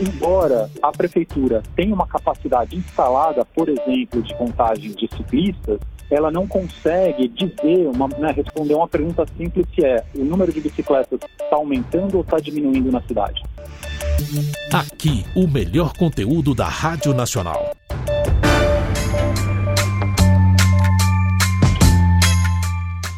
embora a prefeitura tenha uma capacidade instalada, por exemplo, de contagem de ciclistas, ela não consegue dizer, uma, né, responder uma pergunta simples se é o número de bicicletas está aumentando ou está diminuindo na cidade. Aqui, o melhor conteúdo da Rádio Nacional.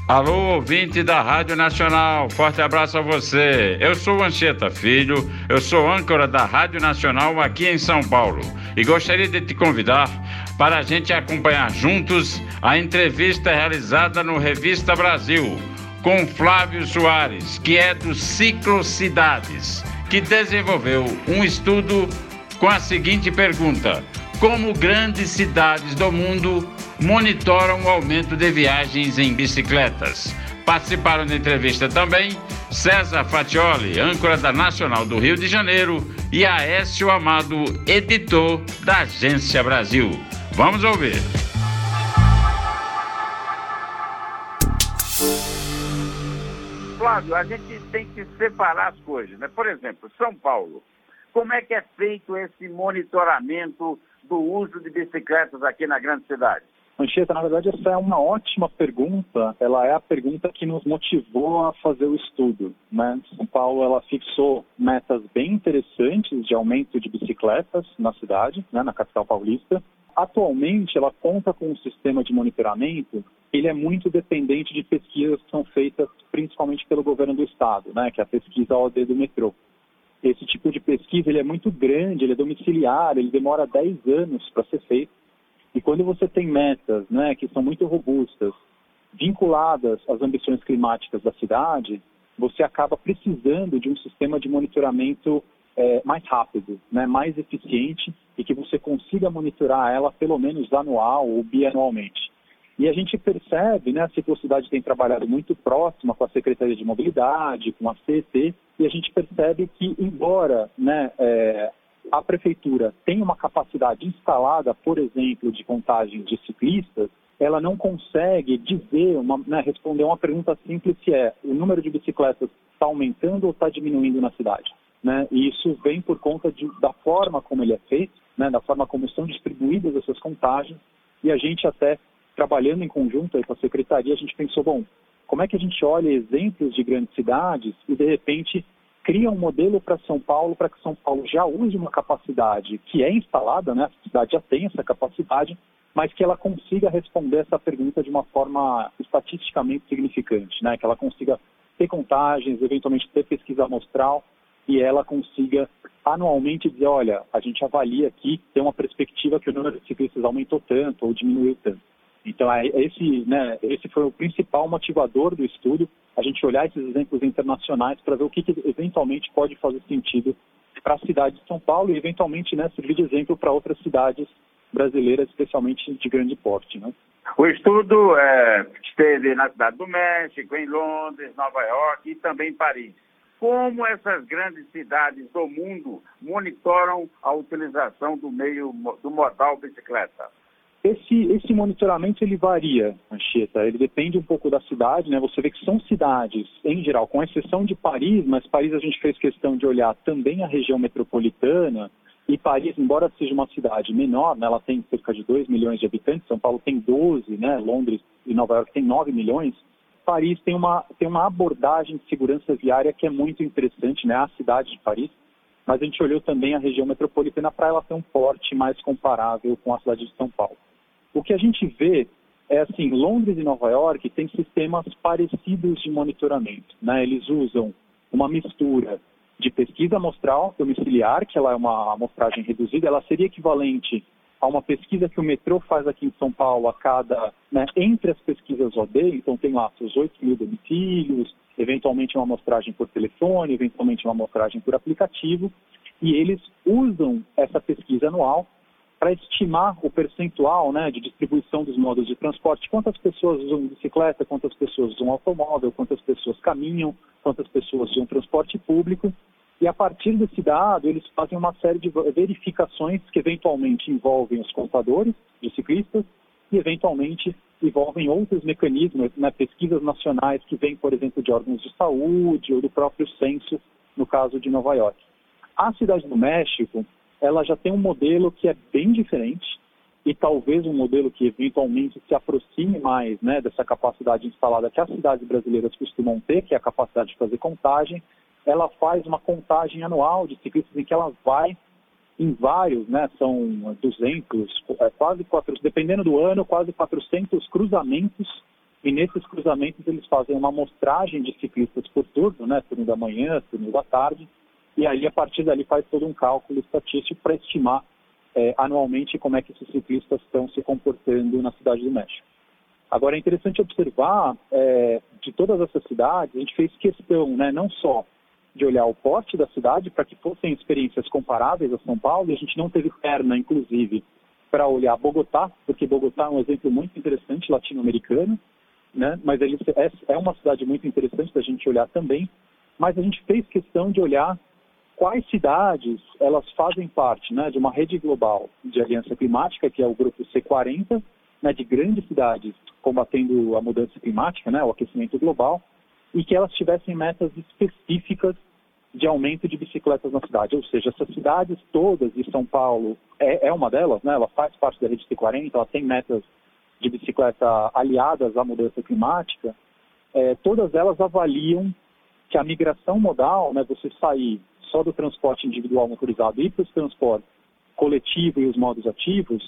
Alô, ouvinte da Rádio Nacional, forte abraço a você. Eu sou Anchieta Filho, eu sou âncora da Rádio Nacional aqui em São Paulo e gostaria de te convidar para a gente acompanhar juntos a entrevista realizada no Revista Brasil com Flávio Soares, que é do Ciclo Cidades, que desenvolveu um estudo com a seguinte pergunta: Como grandes cidades do mundo monitoram o aumento de viagens em bicicletas. Participaram da entrevista também César Fatioli, âncora da Nacional do Rio de Janeiro, e Aécio Amado, editor da Agência Brasil. Vamos ouvir. Flávio, a gente tem que separar as coisas, né? Por exemplo, São Paulo. Como é que é feito esse monitoramento do uso de bicicletas aqui na grande cidade? Anchieta, na verdade, essa é uma ótima pergunta. Ela é a pergunta que nos motivou a fazer o estudo. Né? São Paulo ela fixou metas bem interessantes de aumento de bicicletas na cidade, né, na capital paulista. Atualmente, ela conta com um sistema de monitoramento. Ele é muito dependente de pesquisas que são feitas principalmente pelo governo do estado, né, que é a pesquisa OD do metrô. Esse tipo de pesquisa ele é muito grande, ele é domiciliar, ele demora 10 anos para ser feito e quando você tem metas né, que são muito robustas, vinculadas às ambições climáticas da cidade, você acaba precisando de um sistema de monitoramento é, mais rápido, né, mais eficiente e que você consiga monitorar ela pelo menos anual ou bianualmente. E a gente percebe, né, a Ciclocidade tem trabalhado muito próxima com a Secretaria de Mobilidade, com a CET, e a gente percebe que, embora né, é, a prefeitura tem uma capacidade instalada, por exemplo, de contagem de ciclistas, ela não consegue dizer, uma, né, responder uma pergunta simples se é o número de bicicletas está aumentando ou está diminuindo na cidade. Né? E isso vem por conta de, da forma como ele é feito, né, da forma como são distribuídas essas contagens, e a gente até, trabalhando em conjunto com a secretaria, a gente pensou, bom, como é que a gente olha exemplos de grandes cidades e, de repente, cria um modelo para São Paulo, para que São Paulo já use uma capacidade que é instalada, né? a cidade já tem essa capacidade, mas que ela consiga responder essa pergunta de uma forma estatisticamente significante, né? que ela consiga ter contagens, eventualmente ter pesquisa amostral e ela consiga anualmente dizer, olha, a gente avalia aqui, tem uma perspectiva que o número de ciclistas aumentou tanto ou diminuiu tanto. Então, é, esse, né, esse foi o principal motivador do estudo, a gente olhar esses exemplos internacionais para ver o que, que, eventualmente pode fazer sentido para a cidade de São Paulo e, eventualmente, né, servir de exemplo para outras cidades brasileiras, especialmente de grande porte. Né? O estudo é, esteve na Cidade do México, em Londres, Nova York e também em Paris. Como essas grandes cidades do mundo monitoram a utilização do meio do modal bicicleta? Esse, esse monitoramento ele varia, Anchieta, ele depende um pouco da cidade, né? Você vê que são cidades, em geral, com exceção de Paris, mas Paris a gente fez questão de olhar também a região metropolitana, e Paris, embora seja uma cidade menor, né, ela tem cerca de 2 milhões de habitantes, São Paulo tem 12, né, Londres e Nova York tem 9 milhões, Paris tem uma, tem uma abordagem de segurança viária que é muito interessante, né, a cidade de Paris, mas a gente olhou também a região metropolitana para ela ter um porte mais comparável com a cidade de São Paulo. O que a gente vê é assim, Londres e Nova York têm sistemas parecidos de monitoramento. Né? Eles usam uma mistura de pesquisa amostral domiciliar, que ela é uma amostragem reduzida, ela seria equivalente a uma pesquisa que o metrô faz aqui em São Paulo a cada, né, entre as pesquisas OD, então tem lá seus 8 mil domicílios, eventualmente uma amostragem por telefone, eventualmente uma amostragem por aplicativo, e eles usam essa pesquisa anual para estimar o percentual né, de distribuição dos modos de transporte, quantas pessoas usam bicicleta, quantas pessoas usam automóvel, quantas pessoas caminham, quantas pessoas usam transporte público. E a partir desse dado, eles fazem uma série de verificações que eventualmente envolvem os contadores de ciclistas e eventualmente envolvem outros mecanismos, né, pesquisas nacionais que vêm, por exemplo, de órgãos de saúde ou do próprio censo, no caso de Nova York. A cidade do México, ela já tem um modelo que é bem diferente e talvez um modelo que eventualmente se aproxime mais né, dessa capacidade instalada que as cidades brasileiras costumam ter, que é a capacidade de fazer contagem. Ela faz uma contagem anual de ciclistas em que ela vai em vários, né, são 200, é, quase 400, dependendo do ano, quase 400 cruzamentos e nesses cruzamentos eles fazem uma amostragem de ciclistas por turno, né, turno da manhã, turno da tarde, e aí a partir dali faz todo um cálculo estatístico para estimar é, anualmente como é que esses ciclistas estão se comportando na cidade do México. Agora é interessante observar, é, de todas essas cidades, a gente fez questão, né, não só de olhar o porte da cidade para que fossem experiências comparáveis a São Paulo, e a gente não teve perna, inclusive, para olhar Bogotá, porque Bogotá é um exemplo muito interessante latino-americano, né? mas ele é, é uma cidade muito interessante da gente olhar também, mas a gente fez questão de olhar quais cidades elas fazem parte né, de uma rede global de aliança climática, que é o grupo C40, né, de grandes cidades combatendo a mudança climática, né, o aquecimento global, e que elas tivessem metas específicas de aumento de bicicletas na cidade. Ou seja, essas cidades todas, e São Paulo é, é uma delas, né, ela faz parte da rede C40, ela tem metas de bicicleta aliadas à mudança climática, é, todas elas avaliam que a migração modal, né, você sair só do transporte individual motorizado e para o transporte coletivo e os modos ativos,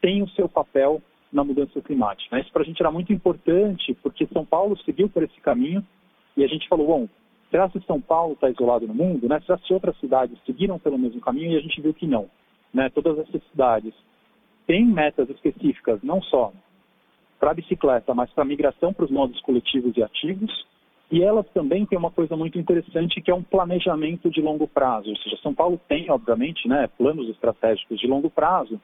tem o seu papel na mudança climática. Isso para a gente era muito importante, porque São Paulo seguiu por esse caminho e a gente falou, bom, será que São Paulo está isolado no mundo? Né? Será que outras cidades seguiram pelo mesmo caminho? E a gente viu que não. Né? Todas essas cidades têm metas específicas, não só para a bicicleta, mas para a migração para os modos coletivos e ativos. E elas também têm uma coisa muito interessante que é um planejamento de longo prazo. Ou seja, São Paulo tem, obviamente, né, planos estratégicos de longo prazo,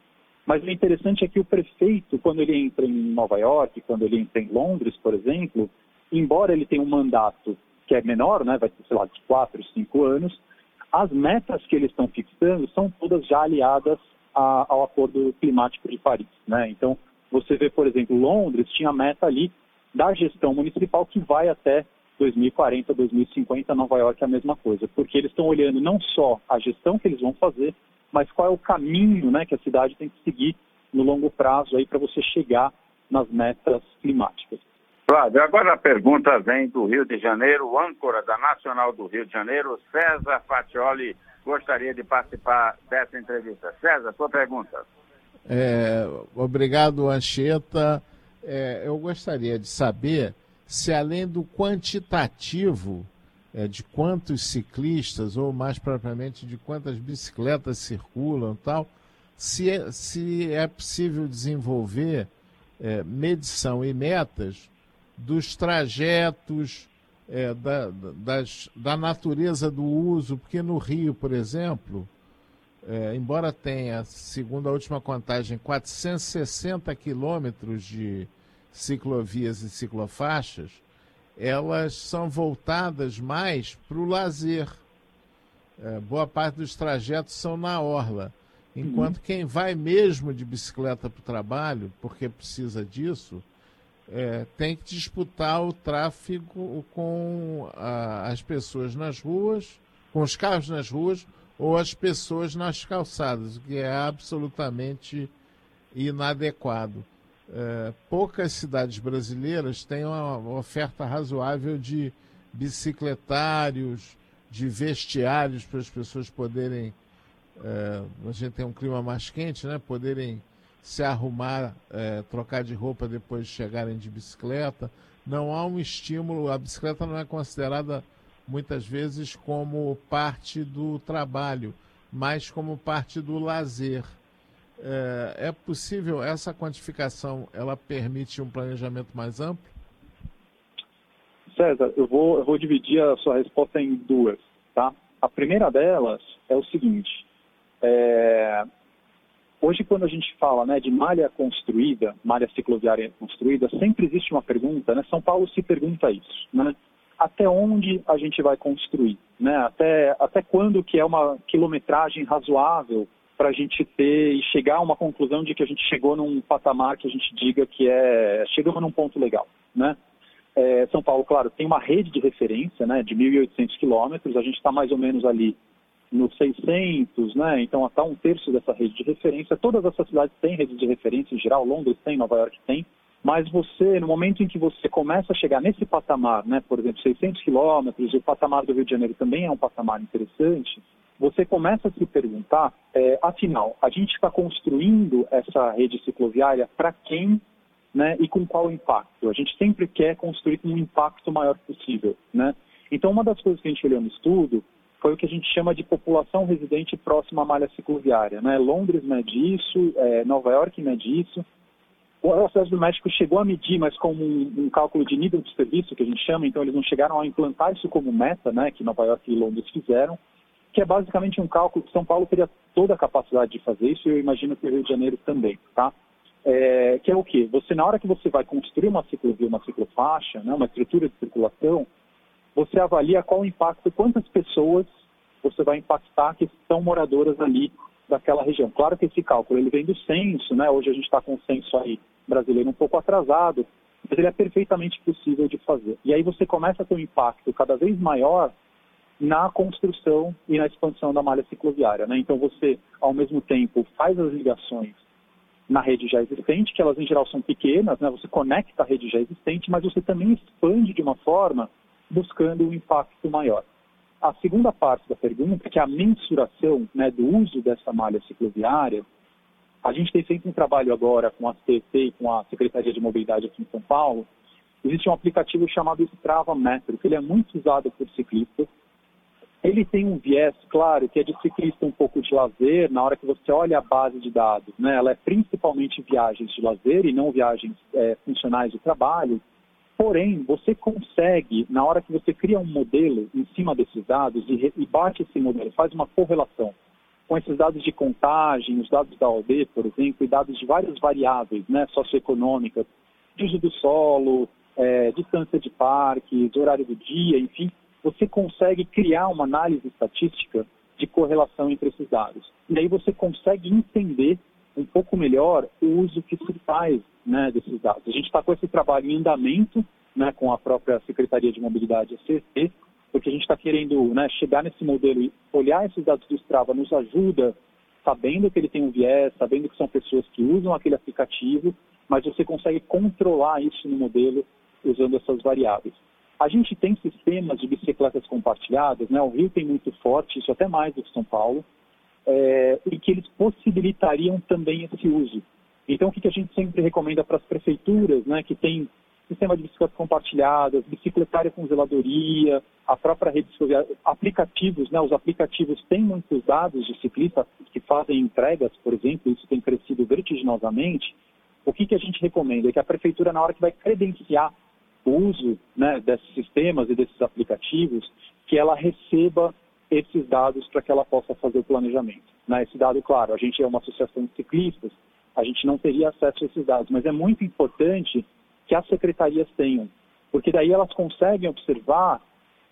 mas o interessante é que o prefeito, quando ele entra em Nova York, quando ele entra em Londres, por exemplo, embora ele tenha um mandato que é menor, né, vai ser, sei lá, de quatro, cinco anos, as metas que eles estão fixando são todas já aliadas a, ao Acordo Climático de Paris. Né? Então, você vê, por exemplo, Londres tinha meta ali da gestão municipal que vai até 2040, 2050, Nova York é a mesma coisa, porque eles estão olhando não só a gestão que eles vão fazer, mas qual é o caminho né, que a cidade tem que seguir no longo prazo aí para você chegar nas metas climáticas. Flávio, agora a pergunta vem do Rio de Janeiro, o âncora da Nacional do Rio de Janeiro, César Fatioli, gostaria de participar dessa entrevista. César, sua pergunta. É, obrigado, Anchieta. É, eu gostaria de saber se, além do quantitativo é, de quantos ciclistas, ou mais propriamente de quantas bicicletas circulam tal, se é, se é possível desenvolver é, medição e metas dos trajetos, é, da, das, da natureza do uso, porque no Rio, por exemplo, é, embora tenha, segundo a última contagem, 460 quilômetros de ciclovias e ciclofaixas, elas são voltadas mais para o lazer. É, boa parte dos trajetos são na orla. Enquanto uhum. quem vai mesmo de bicicleta para o trabalho, porque precisa disso, é, tem que disputar o tráfego com a, as pessoas nas ruas, com os carros nas ruas ou as pessoas nas calçadas, o que é absolutamente inadequado. É, poucas cidades brasileiras têm uma oferta razoável de bicicletários, de vestiários para as pessoas poderem. É, a gente tem um clima mais quente, né? Poderem se arrumar, é, trocar de roupa depois de chegarem de bicicleta. Não há um estímulo. A bicicleta não é considerada muitas vezes como parte do trabalho, mas como parte do lazer. É, é possível essa quantificação? Ela permite um planejamento mais amplo? César, eu vou, eu vou dividir a sua resposta em duas, tá? A primeira delas é o seguinte: é, hoje quando a gente fala né, de malha construída, malha cicloviária construída, sempre existe uma pergunta, né? São Paulo se pergunta isso, né? até onde a gente vai construir, né? Até, até quando que é uma quilometragem razoável para a gente ter e chegar a uma conclusão de que a gente chegou num patamar que a gente diga que é chegamos num ponto legal, né? É, São Paulo, claro, tem uma rede de referência, né, de 1.800 quilômetros. A gente está mais ou menos ali nos 600, né? Então, até um terço dessa rede de referência. Todas essas cidades têm rede de referência em geral, Londres tem, Nova York tem. Mas você, no momento em que você começa a chegar nesse patamar, né, por exemplo, 600 quilômetros, o patamar do Rio de Janeiro também é um patamar interessante, você começa a se perguntar, é, afinal, a gente está construindo essa rede cicloviária para quem né, e com qual impacto? A gente sempre quer construir com um impacto maior possível. Né? Então, uma das coisas que a gente olhou no estudo foi o que a gente chama de população residente próxima à malha cicloviária. Né? Londres mede isso, é, Nova York mede isso, o Cidade do México chegou a medir, mas como um, um, cálculo de nível de serviço, que a gente chama, então eles não chegaram a implantar isso como meta, né, que Nova York e Londres fizeram, que é basicamente um cálculo que São Paulo teria toda a capacidade de fazer isso, e eu imagino que o Rio de Janeiro também, tá? É, que é o quê? Você, na hora que você vai construir uma ciclovia, uma ciclofaixa, né, uma estrutura de circulação, você avalia qual o impacto, quantas pessoas você vai impactar que são moradoras ali daquela região. Claro que esse cálculo ele vem do censo, né? Hoje a gente está com o censo aí brasileiro um pouco atrasado, mas ele é perfeitamente possível de fazer. E aí você começa a ter um impacto cada vez maior na construção e na expansão da malha cicloviária. Né? Então você, ao mesmo tempo, faz as ligações na rede já existente, que elas em geral são pequenas, né? você conecta a rede já existente, mas você também expande de uma forma buscando um impacto maior. A segunda parte da pergunta, que é a mensuração né, do uso dessa malha cicloviária, a gente tem feito um trabalho agora com a CT e com a Secretaria de Mobilidade aqui em São Paulo. Existe um aplicativo chamado Strava Metro, que ele é muito usado por ciclistas. Ele tem um viés, claro, que é de ciclista um pouco de lazer, na hora que você olha a base de dados. Né? Ela é principalmente viagens de lazer e não viagens é, funcionais de trabalho. Porém, você consegue, na hora que você cria um modelo em cima desses dados e, e bate esse modelo, faz uma correlação com esses dados de contagem, os dados da OD, por exemplo, e dados de várias variáveis né, socioeconômicas, uso do solo, é, distância de parques, horário do dia, enfim, você consegue criar uma análise estatística de correlação entre esses dados. E aí você consegue entender um pouco melhor o uso que se faz né, desses dados. A gente está com esse trabalho em andamento né, com a própria Secretaria de Mobilidade, a CET, porque a gente está querendo né, chegar nesse modelo e olhar esses dados do Strava nos ajuda, sabendo que ele tem um viés, sabendo que são pessoas que usam aquele aplicativo, mas você consegue controlar isso no modelo usando essas variáveis. A gente tem sistemas de bicicletas compartilhadas, né? o Rio tem muito forte, isso até mais do que São Paulo, é, e que eles possibilitariam também esse uso. Então, o que, que a gente sempre recomenda para as prefeituras, né, que tem sistema de bicicletas compartilhadas, bicicletária com zeladoria, a própria rede social, aplicativos, né, os aplicativos têm muitos dados de ciclistas que fazem entregas, por exemplo, isso tem crescido vertiginosamente. O que, que a gente recomenda? É que a prefeitura, na hora que vai credenciar o uso né, desses sistemas e desses aplicativos, que ela receba esses dados para que ela possa fazer o planejamento. Né? Esse dado, claro, a gente é uma associação de ciclistas, a gente não teria acesso a esses dados, mas é muito importante que as secretarias tenham, porque daí elas conseguem observar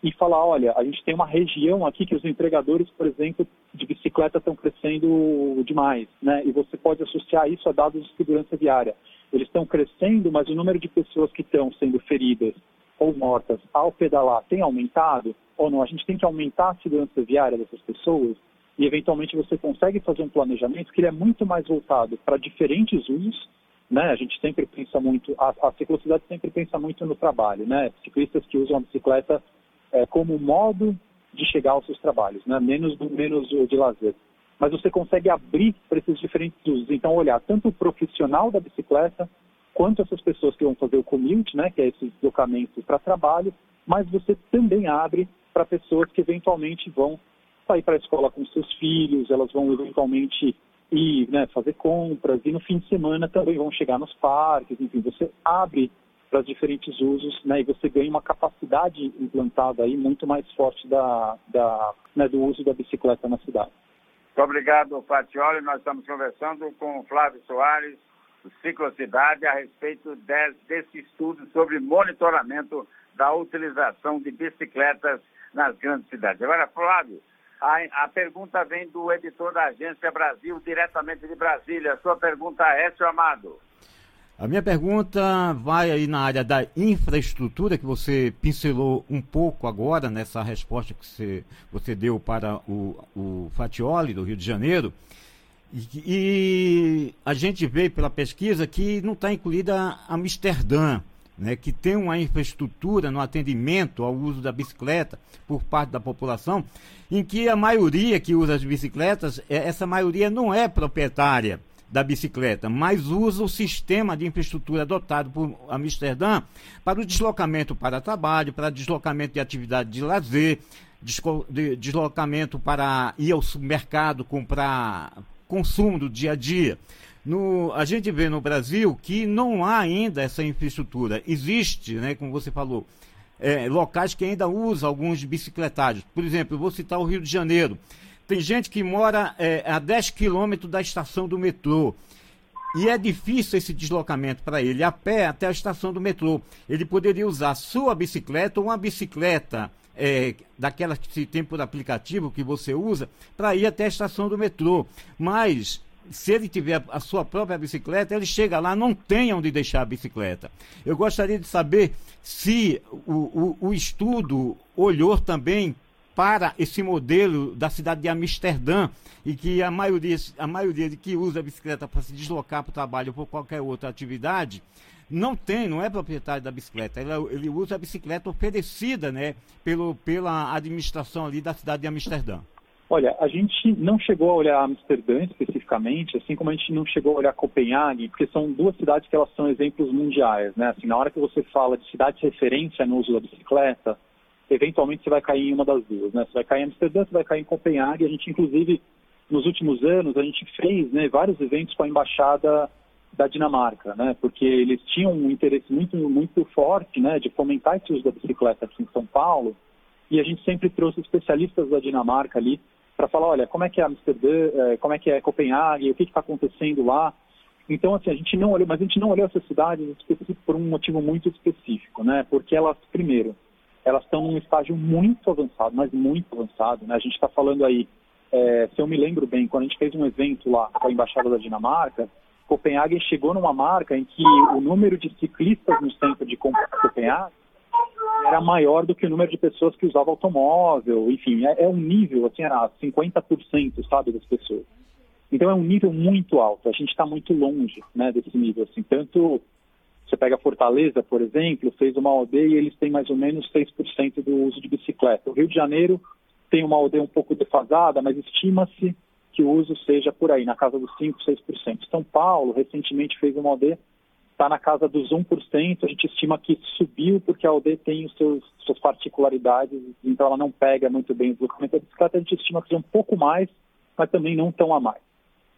e falar, olha, a gente tem uma região aqui que os entregadores, por exemplo, de bicicleta estão crescendo demais, né? E você pode associar isso a dados de segurança viária. Eles estão crescendo, mas o número de pessoas que estão sendo feridas ou mortas ao pedalar tem aumentado ou não? A gente tem que aumentar a segurança viária dessas pessoas e eventualmente você consegue fazer um planejamento que ele é muito mais voltado para diferentes usos, né? A gente sempre pensa muito, a, a ciclocidade sempre pensa muito no trabalho, né? Ciclistas que usam a bicicleta é, como modo de chegar aos seus trabalhos, né? Menos menos de lazer. Mas você consegue abrir para esses diferentes usos. Então, olhar tanto o profissional da bicicleta quanto essas pessoas que vão fazer o commute, né? Que é esse deslocamento para trabalho. Mas você também abre para pessoas que eventualmente vão sair para a escola com seus filhos, elas vão eventualmente ir né, fazer compras e no fim de semana também vão chegar nos parques, enfim, você abre para diferentes usos né, e você ganha uma capacidade implantada aí muito mais forte da, da, né, do uso da bicicleta na cidade. Muito obrigado, Fatioli. Nós estamos conversando com o Flávio Soares, do Ciclocidade, a respeito desse estudo sobre monitoramento da utilização de bicicletas nas grandes cidades. Agora, Flávio, a, a, pergunta vem do editor da Agência Brasil, diretamente de Brasília. Sua pergunta é, seu Amado. A minha pergunta vai aí na área da infraestrutura, que você pincelou um pouco agora nessa resposta que você, você deu para o, o Fatioli, do Rio de Janeiro. E, e a gente vê pela pesquisa que não está incluída Amsterdã, né, que tem uma infraestrutura no atendimento ao uso da bicicleta por parte da população, em que a maioria que usa as bicicletas, é, essa maioria não é proprietária da bicicleta, mas usa o sistema de infraestrutura adotado por Amsterdã para o deslocamento para trabalho, para deslocamento de atividade de lazer, deslocamento para ir ao supermercado comprar consumo do dia a dia. No, a gente vê no Brasil que não há ainda essa infraestrutura. Existe, né, como você falou, é, locais que ainda usam alguns bicicletários. Por exemplo, eu vou citar o Rio de Janeiro. Tem gente que mora é, a 10 quilômetros da estação do metrô. E é difícil esse deslocamento para ele, a pé até a estação do metrô. Ele poderia usar sua bicicleta ou uma bicicleta é, daquelas que se tem por aplicativo que você usa, para ir até a estação do metrô. Mas se ele tiver a sua própria bicicleta, ele chega lá, não tem onde deixar a bicicleta. Eu gostaria de saber se o, o, o estudo olhou também para esse modelo da cidade de Amsterdã e que a maioria, a maioria de que usa a bicicleta para se deslocar para o trabalho ou por qualquer outra atividade não tem, não é proprietário da bicicleta. Ele, ele usa a bicicleta oferecida né, pelo, pela administração ali da cidade de Amsterdã. Olha, a gente não chegou a olhar Amsterdã especificamente, assim como a gente não chegou a olhar Copenhague, porque são duas cidades que elas são exemplos mundiais, né? Assim, na hora que você fala de cidade de referência no uso da bicicleta, eventualmente você vai cair em uma das duas, né? Você vai cair em Amsterdã, você vai cair em Copenhague. A gente, inclusive, nos últimos anos, a gente fez né, vários eventos com a embaixada da Dinamarca, né? Porque eles tinham um interesse muito, muito forte, né, de fomentar esse uso da bicicleta aqui em São Paulo. E a gente sempre trouxe especialistas da Dinamarca ali para falar, olha, como é que é Amsterdã, é, como é que é Copenhague, o que está acontecendo lá. Então, assim, a gente não olhou, mas a gente não olhou essas cidades por um motivo muito específico, né? Porque elas, primeiro, elas estão num estágio muito avançado, mas muito avançado. Né? A gente está falando aí, é, se eu me lembro bem, quando a gente fez um evento lá com a Embaixada da Dinamarca, Copenhague chegou numa marca em que o número de ciclistas no centro de Copenhague era maior do que o número de pessoas que usavam automóvel, enfim, é, é um nível, assim, era 50%, sabe, das pessoas. Então é um nível muito alto, a gente está muito longe, né, desse nível, assim, tanto você pega Fortaleza, por exemplo, fez uma aldeia e eles têm mais ou menos 6% do uso de bicicleta. O Rio de Janeiro tem uma aldeia um pouco defasada, mas estima-se que o uso seja por aí, na casa dos 5%, 6%. São Paulo, recentemente, fez uma aldeia, está na casa dos 1%, a gente estima que subiu porque a aldeia tem os seus, suas particularidades, então ela não pega muito bem o deslocamento da bicicleta, a gente estima que seja um pouco mais, mas também não tão a mais.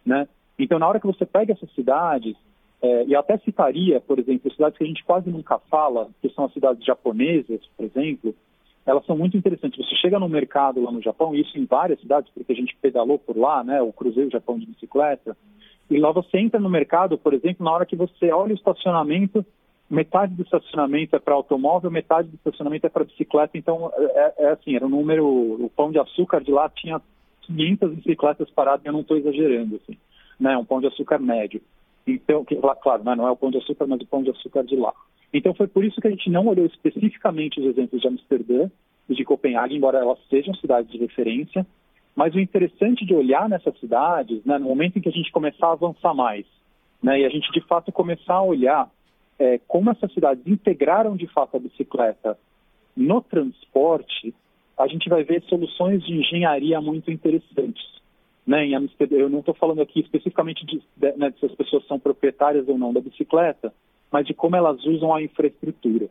Né? Então, na hora que você pega essas cidades, é, e até citaria, por exemplo, cidades que a gente quase nunca fala, que são as cidades japonesas, por exemplo, elas são muito interessantes. Você chega no mercado lá no Japão, e isso em várias cidades, porque a gente pedalou por lá, né, o Cruzeiro Japão de bicicleta, e lá você entra no mercado, por exemplo, na hora que você olha o estacionamento, metade do estacionamento é para automóvel, metade do estacionamento é para bicicleta, então é, é, assim, era um número, o pão de açúcar de lá tinha 500 bicicletas paradas, eu não estou exagerando, assim, né, um pão de açúcar médio. Então, que, claro, né, não é o pão de açúcar, mas o pão de açúcar de lá. Então foi por isso que a gente não olhou especificamente os exemplos de Amsterdã e de Copenhague, embora elas sejam cidades de referência, mas o interessante de olhar nessas cidades, né, no momento em que a gente começar a avançar mais, né, e a gente de fato começar a olhar é, como essas cidades integraram de fato a bicicleta no transporte, a gente vai ver soluções de engenharia muito interessantes né, em Amsterdã, eu não estou falando aqui especificamente de, de, né, se as pessoas são proprietárias ou não da bicicleta, mas de como elas usam a infraestrutura.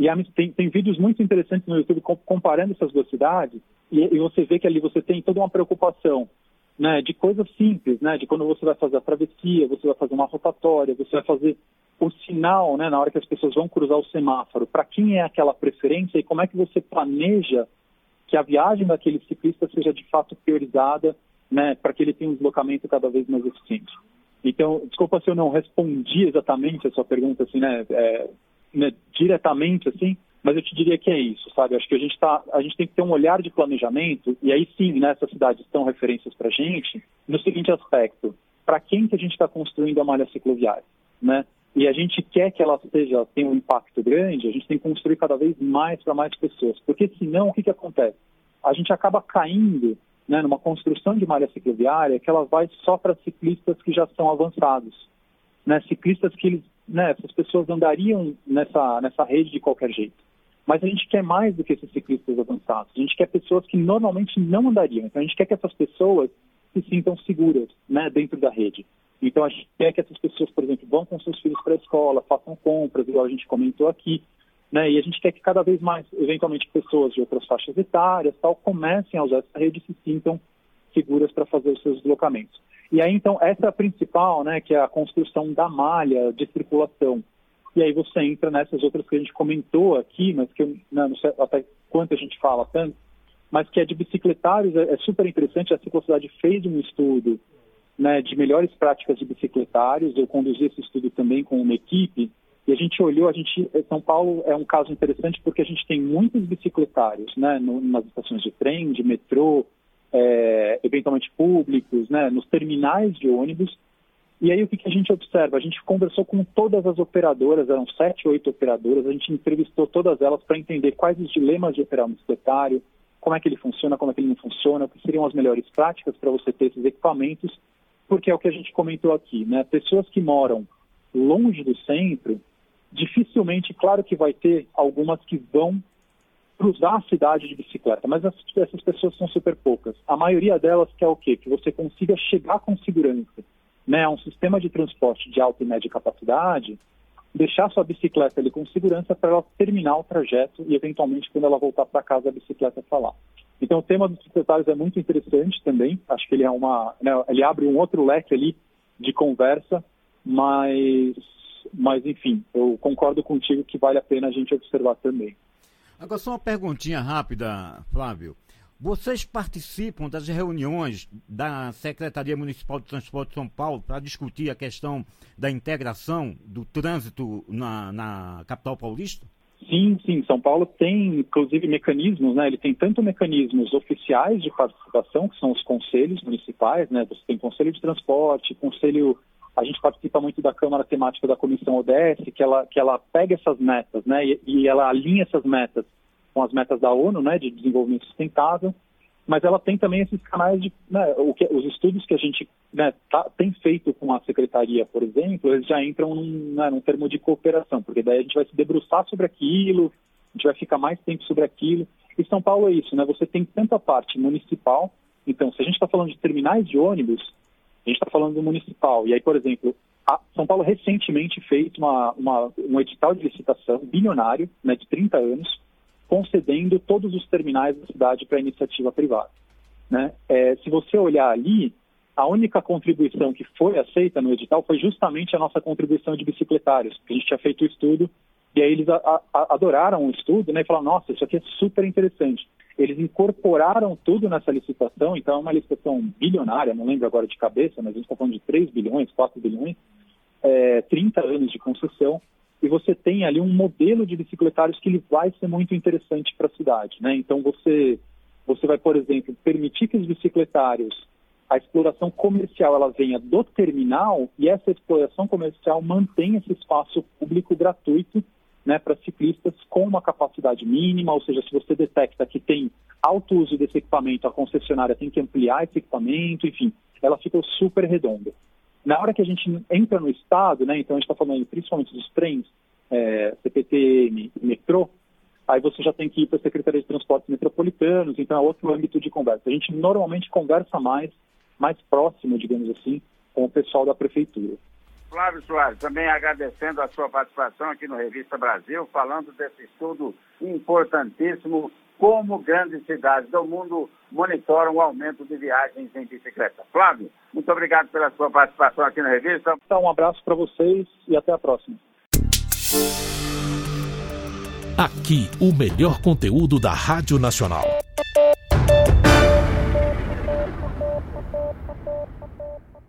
E tem, tem vídeos muito interessantes no YouTube comparando essas duas cidades, e, e, você vê que ali você tem toda uma preocupação né, de coisas simples, né, de quando você vai fazer a travessia, você vai fazer uma rotatória, você vai fazer o sinal né, na hora que as pessoas vão cruzar o semáforo, para quem é aquela preferência e como é que você planeja que a viagem daquele ciclista seja de fato priorizada né, para que ele tenha um deslocamento cada vez mais eficiente. Então, desculpa se eu não respondi exatamente a sua pergunta, assim, né, é, né, diretamente, assim, mas eu te diria que é isso, sabe? Acho que a gente, tá, a gente tem que ter um olhar de planejamento, e aí sim, nessas né, cidades estão referências para a gente, no seguinte aspecto, para quem que a gente está construindo a malha cicloviária, né? e a gente quer que ela seja tenha um impacto grande, a gente tem que construir cada vez mais para mais pessoas, porque senão o que, que acontece? A gente acaba caindo né, numa construção de malha cicloviária que ela vai só para ciclistas que já são avançados, né, ciclistas que eles, né, essas pessoas andariam nessa nessa rede de qualquer jeito. Mas a gente quer mais do que esses ciclistas avançados. A gente quer pessoas que normalmente não andariam. Então a gente quer que essas pessoas se sintam seguras né, dentro da rede. Então, a gente quer que essas pessoas, por exemplo, vão com seus filhos para a escola, façam compras, igual a gente comentou aqui, né? E a gente quer que cada vez mais, eventualmente, pessoas de outras faixas etárias tal, comecem a usar essa rede e se sintam seguras para fazer os seus deslocamentos. E aí, então, essa é a principal, né, que é a construção da malha de circulação. E aí você entra nessas outras que a gente comentou aqui, mas que eu né, não sei até quanto a gente fala tanto, mas que é de bicicletários, é, é super interessante. A Ciclocidade fez um estudo né, de melhores práticas de bicicletários. Eu conduzi esse estudo também com uma equipe e a gente olhou, a gente, São Paulo é um caso interessante porque a gente tem muitos bicicletários, né, no, nas estações de trem, de metrô, é, eventualmente públicos, né, nos terminais de ônibus. E aí o que, que a gente observa? A gente conversou com todas as operadoras, eram sete, oito operadoras, a gente entrevistou todas elas para entender quais os dilemas de operar um bicicletário, como é que ele funciona, como é que ele não funciona, o que seriam as melhores práticas para você ter esses equipamentos, porque é o que a gente comentou aqui, né? Pessoas que moram longe do centro, dificilmente, claro que vai ter algumas que vão cruzar a cidade de bicicleta, mas essas pessoas são super poucas. A maioria delas quer o quê? Que você consiga chegar com segurança, né? Um sistema de transporte de alta e média capacidade deixar sua bicicleta ali com segurança para ela terminar o trajeto e, eventualmente, quando ela voltar para casa, a bicicleta está lá. Então, o tema dos bicicletários é muito interessante também. Acho que ele é uma, né, ele abre um outro leque ali de conversa, mas, mas enfim, eu concordo contigo que vale a pena a gente observar também. Agora, só uma perguntinha rápida, Flávio. Vocês participam das reuniões da Secretaria Municipal de Transporte de São Paulo para discutir a questão da integração do trânsito na, na, capital paulista? Sim, sim. São Paulo tem, inclusive, mecanismos, né? Ele tem tanto mecanismos oficiais de participação, que são os conselhos municipais, né? Você tem conselho de transporte, conselho. A gente participa muito da Câmara Temática da Comissão ODS, que ela, que ela pega essas metas, né? E, e ela alinha essas metas com as metas da ONU, né, de desenvolvimento sustentável, mas ela tem também esses canais de, né, que, os estudos que a gente né, tá, tem feito com a secretaria, por exemplo, eles já entram num, né, num termo de cooperação, porque daí a gente vai se debruçar sobre aquilo, a gente vai ficar mais tempo sobre aquilo. E São Paulo é isso, né? Você tem tanto a parte municipal, então se a gente está falando de terminais de ônibus, a gente está falando do municipal. E aí, por exemplo, São Paulo recentemente fez uma, uma, um edital de licitação bilionário, né, de 30 anos, concedendo todos os terminais da cidade para iniciativa privada. Né? É, se você olhar ali, a única contribuição que foi aceita no edital foi justamente a nossa contribuição de bicicletários, porque a gente tinha feito o estudo e aí eles a, a, adoraram o estudo né, e falaram, nossa, isso aqui é super interessante. Eles incorporaram tudo nessa licitação, então é uma licitação bilionária, não lembro agora de cabeça, mas a gente está falando de 3 bilhões, 4 bilhões, é, 30 anos de concessão, e você tem ali um modelo de bicicletários que ele vai ser muito interessante para a cidade. Né? Então você, você vai, por exemplo, permitir que os bicicletários, a exploração comercial ela venha do terminal e essa exploração comercial mantenha esse espaço público gratuito né, para ciclistas com uma capacidade mínima, ou seja, se você detecta que tem alto uso desse equipamento, a concessionária tem que ampliar esse equipamento, enfim, ela fica super redonda. Na hora que a gente entra no estado, né, então a gente está falando principalmente dos trens, é, CPTM e metrô, aí você já tem que ir para a Secretaria de Transportes Metropolitanos, então é outro âmbito de conversa. A gente normalmente conversa mais, mais próximo, digamos assim, com o pessoal da prefeitura. Flávio Soares, também agradecendo a sua participação aqui no Revista Brasil, falando desse estudo importantíssimo como grandes cidades do mundo monitoram o aumento de viagens em bicicleta. Flávio, muito obrigado pela sua participação aqui na revista. Então, um abraço para vocês e até a próxima. Aqui, o melhor conteúdo da Rádio Nacional.